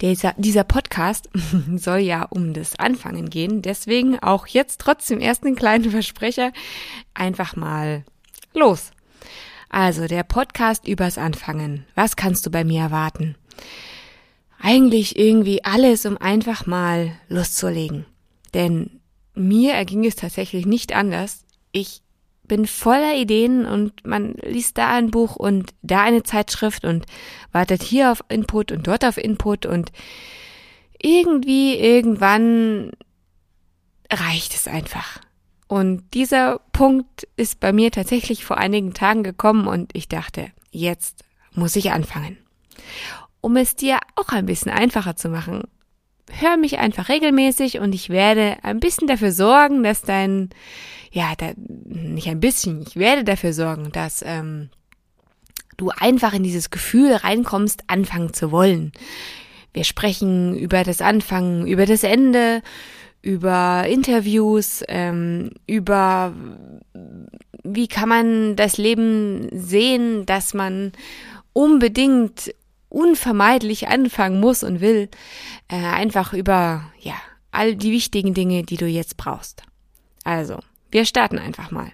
Dieser, dieser Podcast soll ja um das Anfangen gehen, deswegen auch jetzt trotzdem erst einen kleinen Versprecher. Einfach mal los. Also der Podcast übers Anfangen. Was kannst du bei mir erwarten? Eigentlich irgendwie alles, um einfach mal loszulegen. Denn mir erging es tatsächlich nicht anders. Ich bin voller Ideen und man liest da ein Buch und da eine Zeitschrift und wartet hier auf Input und dort auf Input und irgendwie irgendwann reicht es einfach. Und dieser Punkt ist bei mir tatsächlich vor einigen Tagen gekommen und ich dachte, jetzt muss ich anfangen. Um es dir auch ein bisschen einfacher zu machen, hör mich einfach regelmäßig und ich werde ein bisschen dafür sorgen, dass dein ja, da, nicht ein bisschen, ich werde dafür sorgen, dass ähm, du einfach in dieses Gefühl reinkommst, anfangen zu wollen. Wir sprechen über das Anfangen, über das Ende, über Interviews, ähm, über wie kann man das Leben sehen, dass man unbedingt unvermeidlich anfangen muss und will. Äh, einfach über ja all die wichtigen Dinge, die du jetzt brauchst. Also, wir starten einfach mal.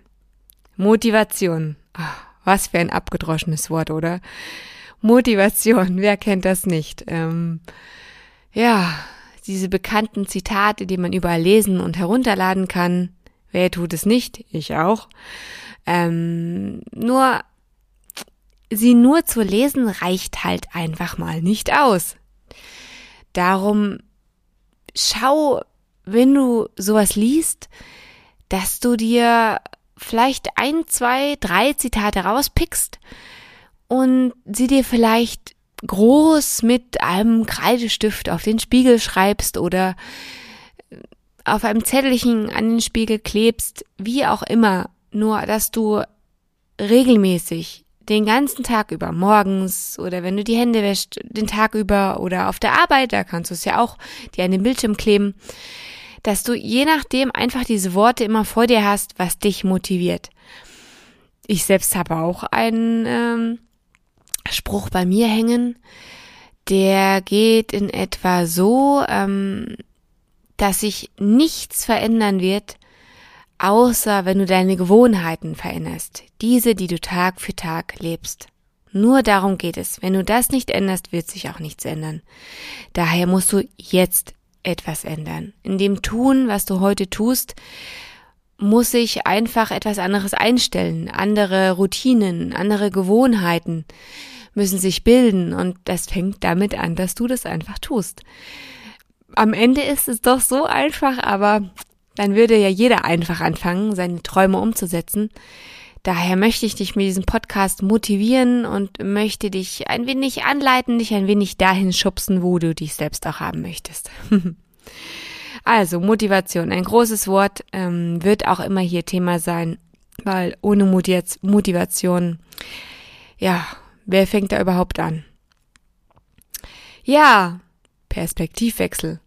Motivation. Ach, was für ein abgedroschenes Wort, oder? Motivation, wer kennt das nicht? Ähm, ja, diese bekannten Zitate, die man überall lesen und herunterladen kann. Wer tut es nicht? Ich auch. Ähm, nur, sie nur zu lesen reicht halt einfach mal nicht aus. Darum schau, wenn du sowas liest, dass du dir vielleicht ein, zwei, drei Zitate rauspickst und sie dir vielleicht groß mit einem Kreidestift auf den Spiegel schreibst oder auf einem Zettelchen an den Spiegel klebst, wie auch immer, nur dass du regelmäßig den ganzen Tag über, morgens oder wenn du die Hände wäschst, den Tag über oder auf der Arbeit, da kannst du es ja auch dir an den Bildschirm kleben, dass du je nachdem einfach diese Worte immer vor dir hast, was dich motiviert. Ich selbst habe auch einen ähm, Spruch bei mir hängen, der geht in etwa so, ähm, dass sich nichts verändern wird, außer wenn du deine Gewohnheiten veränderst, diese, die du Tag für Tag lebst. Nur darum geht es. Wenn du das nicht änderst, wird sich auch nichts ändern. Daher musst du jetzt etwas ändern. In dem Tun, was du heute tust, muss sich einfach etwas anderes einstellen. Andere Routinen, andere Gewohnheiten müssen sich bilden und das fängt damit an, dass du das einfach tust. Am Ende ist es doch so einfach, aber dann würde ja jeder einfach anfangen, seine Träume umzusetzen. Daher möchte ich dich mit diesem Podcast motivieren und möchte dich ein wenig anleiten, dich ein wenig dahin schubsen, wo du dich selbst auch haben möchtest. also Motivation, ein großes Wort, ähm, wird auch immer hier Thema sein, weil ohne Motivation, ja, wer fängt da überhaupt an? Ja, Perspektivwechsel.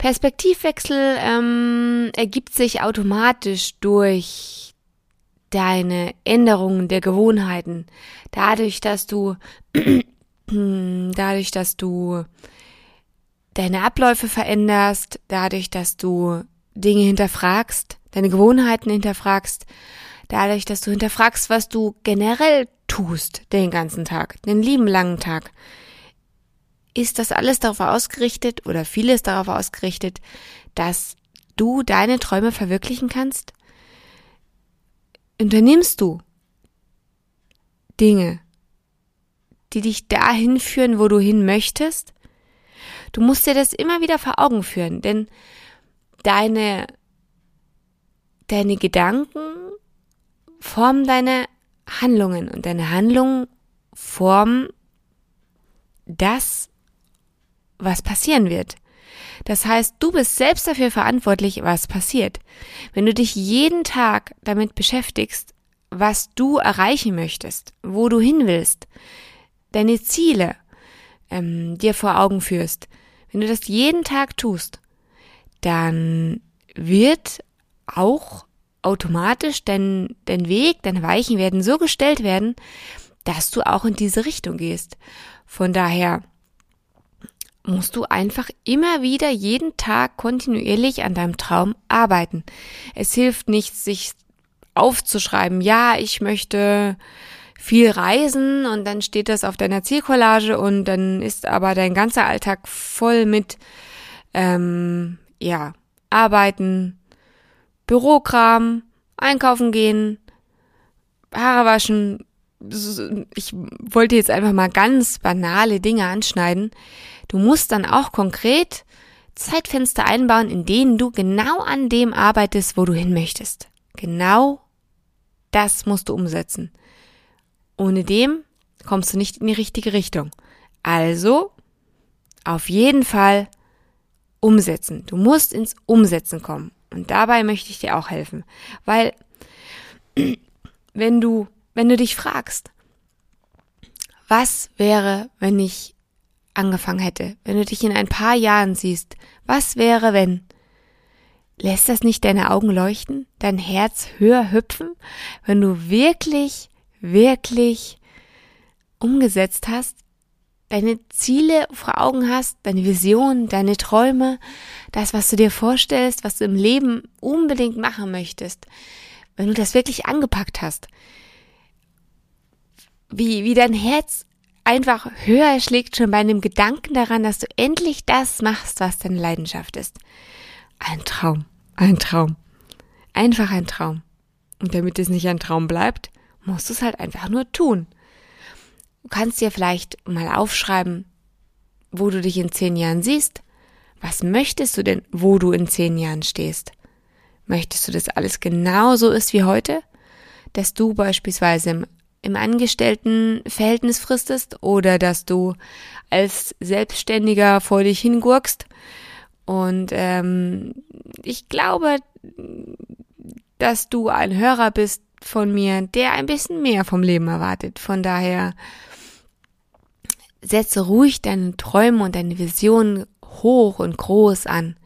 Perspektivwechsel ähm, ergibt sich automatisch durch deine Änderungen der Gewohnheiten, dadurch, dass du, dadurch, dass du deine Abläufe veränderst, dadurch, dass du Dinge hinterfragst, deine Gewohnheiten hinterfragst, dadurch, dass du hinterfragst, was du generell tust den ganzen Tag, den lieben langen Tag, ist das alles darauf ausgerichtet oder vieles darauf ausgerichtet, dass du deine Träume verwirklichen kannst? unternimmst du Dinge, die dich dahin führen, wo du hin möchtest? Du musst dir das immer wieder vor Augen führen, denn deine, deine Gedanken formen deine Handlungen und deine Handlungen formen das, was passieren wird. Das heißt, du bist selbst dafür verantwortlich, was passiert. Wenn du dich jeden Tag damit beschäftigst, was du erreichen möchtest, wo du hin willst, deine Ziele ähm, dir vor Augen führst, wenn du das jeden Tag tust, dann wird auch automatisch dein, dein Weg, deine Weichen werden so gestellt werden, dass du auch in diese Richtung gehst. Von daher musst du einfach immer wieder jeden Tag kontinuierlich an deinem Traum arbeiten. Es hilft nichts, sich aufzuschreiben, ja, ich möchte viel reisen und dann steht das auf deiner Zielcollage und dann ist aber dein ganzer Alltag voll mit, ähm, ja, Arbeiten, Bürokram, einkaufen gehen, Haare waschen. Ich wollte jetzt einfach mal ganz banale Dinge anschneiden. Du musst dann auch konkret Zeitfenster einbauen, in denen du genau an dem arbeitest, wo du hin möchtest. Genau das musst du umsetzen. Ohne dem kommst du nicht in die richtige Richtung. Also, auf jeden Fall umsetzen. Du musst ins Umsetzen kommen. Und dabei möchte ich dir auch helfen. Weil, wenn du, wenn du dich fragst, was wäre, wenn ich angefangen hätte, wenn du dich in ein paar Jahren siehst, was wäre, wenn, lässt das nicht deine Augen leuchten, dein Herz höher hüpfen, wenn du wirklich, wirklich umgesetzt hast, deine Ziele vor Augen hast, deine Vision, deine Träume, das, was du dir vorstellst, was du im Leben unbedingt machen möchtest, wenn du das wirklich angepackt hast, wie, wie dein Herz einfach höher schlägt schon bei einem Gedanken daran, dass du endlich das machst, was deine Leidenschaft ist. Ein Traum, ein Traum. Einfach ein Traum. Und damit es nicht ein Traum bleibt, musst du es halt einfach nur tun. Du kannst dir vielleicht mal aufschreiben, wo du dich in zehn Jahren siehst. Was möchtest du denn, wo du in zehn Jahren stehst? Möchtest du, dass alles genauso ist wie heute? Dass du beispielsweise im, im Angestelltenverhältnis fristest oder dass du als Selbstständiger vor dich hingurkst? Und ähm, ich glaube, dass du ein Hörer bist von mir, der ein bisschen mehr vom Leben erwartet. Von daher setze ruhig deine Träume und deine Visionen hoch und groß an.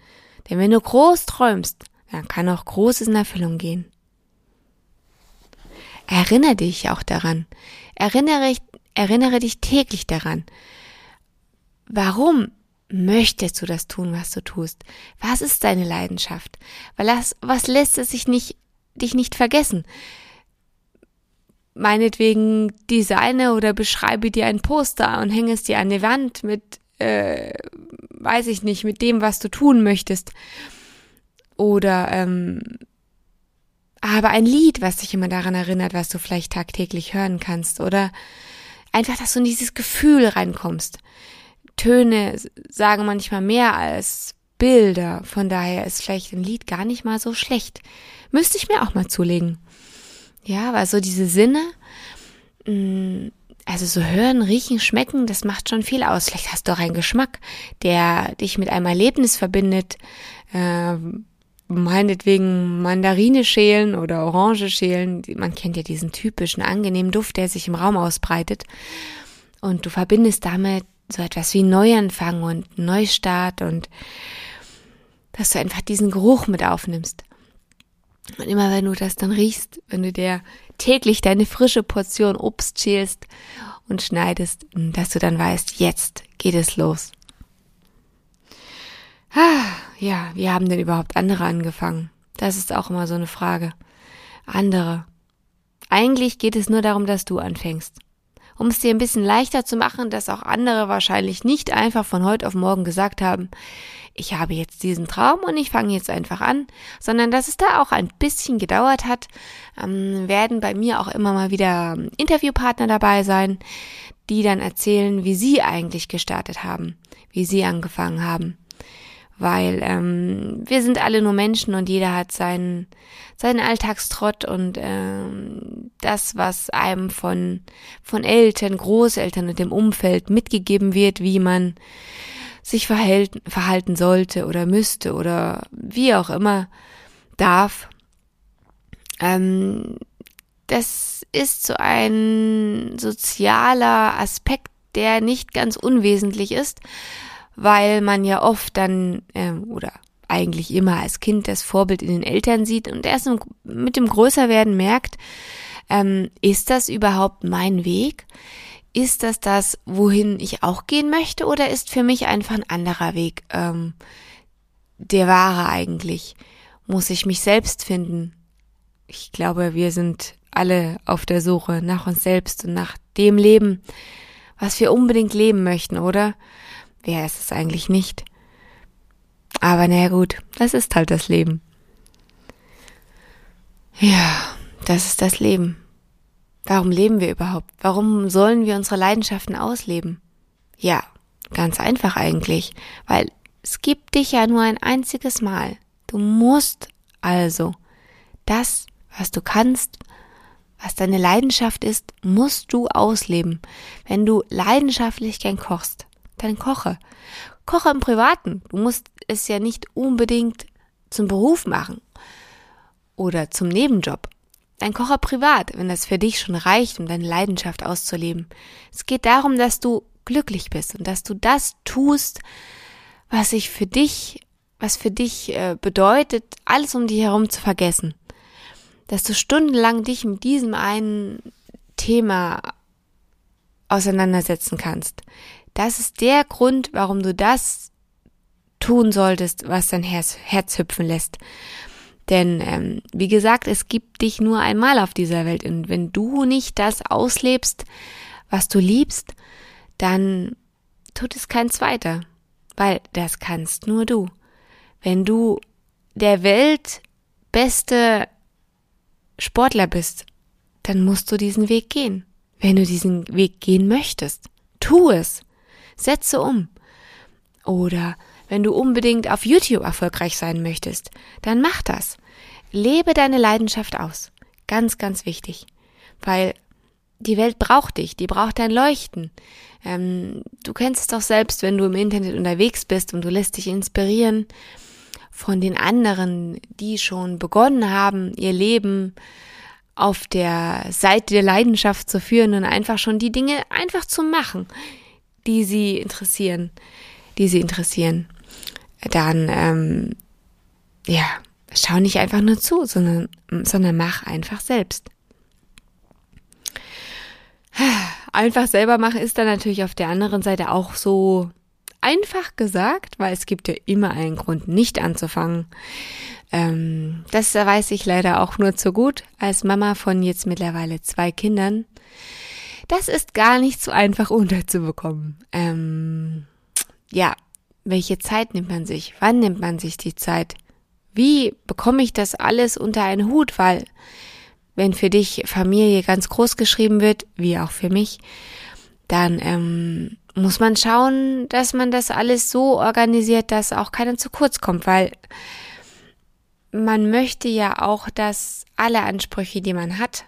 Denn wenn du groß träumst, dann kann auch Großes in Erfüllung gehen. Erinnere dich auch daran. Erinnere, erinnere dich täglich daran. Warum möchtest du das tun, was du tust? Was ist deine Leidenschaft? Weil was lässt es sich nicht, dich nicht vergessen? meinetwegen designe oder beschreibe dir ein Poster und hänge es dir an die Wand mit, äh, weiß ich nicht, mit dem, was du tun möchtest. Oder ähm, habe ein Lied, was dich immer daran erinnert, was du vielleicht tagtäglich hören kannst. Oder einfach, dass du in dieses Gefühl reinkommst. Töne sagen manchmal mehr als Bilder. Von daher ist vielleicht ein Lied gar nicht mal so schlecht. Müsste ich mir auch mal zulegen. Ja, weil so diese Sinne, mm, also so hören, riechen, schmecken, das macht schon viel aus. Vielleicht hast du auch einen Geschmack, der dich mit einem Erlebnis verbindet. Äh, meinetwegen Mandarine schälen oder Orange schälen. Man kennt ja diesen typischen angenehmen Duft, der sich im Raum ausbreitet. Und du verbindest damit so etwas wie Neuanfang und Neustart und dass du einfach diesen Geruch mit aufnimmst. Und immer wenn du das dann riechst, wenn du dir täglich deine frische Portion Obst schälst und schneidest, dass du dann weißt, jetzt geht es los. Ah, ja, wie haben denn überhaupt andere angefangen? Das ist auch immer so eine Frage. Andere. Eigentlich geht es nur darum, dass du anfängst. Um es dir ein bisschen leichter zu machen, dass auch andere wahrscheinlich nicht einfach von heute auf morgen gesagt haben, ich habe jetzt diesen Traum und ich fange jetzt einfach an, sondern dass es da auch ein bisschen gedauert hat, ähm, werden bei mir auch immer mal wieder Interviewpartner dabei sein, die dann erzählen, wie sie eigentlich gestartet haben, wie sie angefangen haben. Weil ähm, wir sind alle nur Menschen und jeder hat seinen, seinen Alltagstrott und ähm, das, was einem von, von Eltern, Großeltern und dem Umfeld mitgegeben wird, wie man sich verhalten, verhalten sollte oder müsste oder wie auch immer darf. Ähm, das ist so ein sozialer Aspekt, der nicht ganz unwesentlich ist, weil man ja oft dann äh, oder eigentlich immer als Kind das Vorbild in den Eltern sieht und erst mit dem Größerwerden merkt, ähm, ist das überhaupt mein Weg? Ist das das, wohin ich auch gehen möchte oder ist für mich einfach ein anderer Weg ähm, der wahre eigentlich? Muss ich mich selbst finden? Ich glaube, wir sind alle auf der Suche nach uns selbst und nach dem Leben, was wir unbedingt leben möchten, oder? Wer ist es eigentlich nicht? Aber naja gut, das ist halt das Leben. Ja, das ist das Leben. Warum leben wir überhaupt? Warum sollen wir unsere Leidenschaften ausleben? Ja, ganz einfach eigentlich, weil es gibt dich ja nur ein einziges Mal. Du musst also das, was du kannst, was deine Leidenschaft ist, musst du ausleben. Wenn du leidenschaftlich gern kochst, dann koche. Koche im Privaten. Du musst es ja nicht unbedingt zum Beruf machen oder zum Nebenjob. Dann koche privat, wenn das für dich schon reicht, um deine Leidenschaft auszuleben. Es geht darum, dass du glücklich bist und dass du das tust, was sich für dich, was für dich äh, bedeutet, alles um dich herum zu vergessen. Dass du stundenlang dich mit diesem einen Thema auseinandersetzen kannst. Das ist der Grund, warum du das tun solltest, was dein Herz, Herz hüpfen lässt. Denn, ähm, wie gesagt, es gibt dich nur einmal auf dieser Welt. Und wenn du nicht das auslebst, was du liebst, dann tut es kein zweiter. Weil das kannst nur du. Wenn du der Welt beste Sportler bist, dann musst du diesen Weg gehen. Wenn du diesen Weg gehen möchtest, tu es. Setze um. Oder wenn du unbedingt auf YouTube erfolgreich sein möchtest, dann mach das. Lebe deine Leidenschaft aus. Ganz, ganz wichtig. Weil die Welt braucht dich, die braucht dein Leuchten. Ähm, du kennst es doch selbst, wenn du im Internet unterwegs bist und du lässt dich inspirieren von den anderen, die schon begonnen haben, ihr Leben auf der Seite der Leidenschaft zu führen und einfach schon die Dinge einfach zu machen, die sie interessieren, die sie interessieren, dann ähm, ja, schau nicht einfach nur zu, sondern, sondern mach einfach selbst. Einfach selber machen ist dann natürlich auf der anderen Seite auch so einfach gesagt, weil es gibt ja immer einen Grund, nicht anzufangen. Ähm, das weiß ich leider auch nur zu gut als Mama von jetzt mittlerweile zwei Kindern. Das ist gar nicht so einfach unterzubekommen. Ähm, ja, welche Zeit nimmt man sich? Wann nimmt man sich die Zeit? Wie bekomme ich das alles unter einen Hut? Weil, wenn für dich Familie ganz groß geschrieben wird, wie auch für mich, dann ähm, muss man schauen, dass man das alles so organisiert, dass auch keiner zu kurz kommt, weil man möchte ja auch, dass alle Ansprüche, die man hat,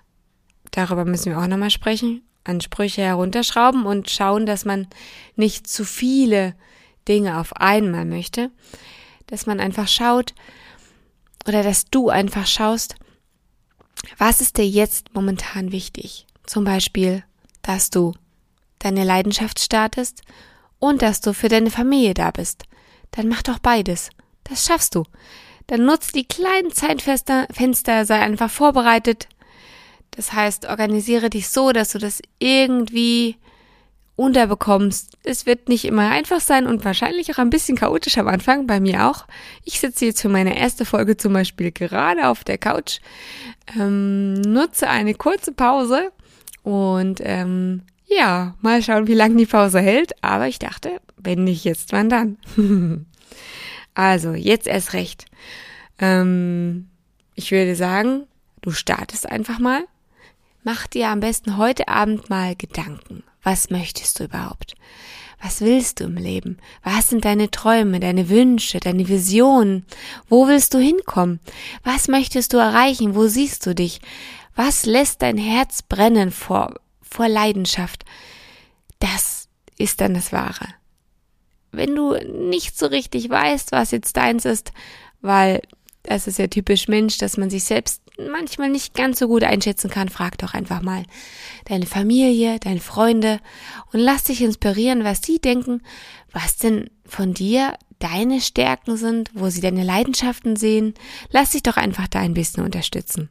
darüber müssen wir auch nochmal sprechen, Ansprüche herunterschrauben und schauen, dass man nicht zu viele Dinge auf einmal möchte, dass man einfach schaut oder dass du einfach schaust, was ist dir jetzt momentan wichtig? Zum Beispiel, dass du deine Leidenschaft startest und dass du für deine Familie da bist. Dann mach doch beides. Das schaffst du. Dann nutz die kleinen Zeitfenster, sei einfach vorbereitet, das heißt, organisiere dich so, dass du das irgendwie unterbekommst. Es wird nicht immer einfach sein und wahrscheinlich auch ein bisschen chaotisch am Anfang, bei mir auch. Ich sitze jetzt für meine erste Folge zum Beispiel gerade auf der Couch, ähm, nutze eine kurze Pause und ähm, ja, mal schauen, wie lange die Pause hält. Aber ich dachte, wenn nicht jetzt, wann dann? also, jetzt erst recht. Ähm, ich würde sagen, du startest einfach mal mach dir am besten heute Abend mal Gedanken. Was möchtest du überhaupt? Was willst du im Leben? Was sind deine Träume, deine Wünsche, deine Visionen? Wo willst du hinkommen? Was möchtest du erreichen? Wo siehst du dich? Was lässt dein Herz brennen vor, vor Leidenschaft? Das ist dann das Wahre. Wenn du nicht so richtig weißt, was jetzt deins ist, weil das ist ja typisch Mensch, dass man sich selbst manchmal nicht ganz so gut einschätzen kann, frag doch einfach mal deine Familie, deine Freunde und lass dich inspirieren, was sie denken, was denn von dir deine Stärken sind, wo sie deine Leidenschaften sehen. Lass dich doch einfach da ein bisschen unterstützen.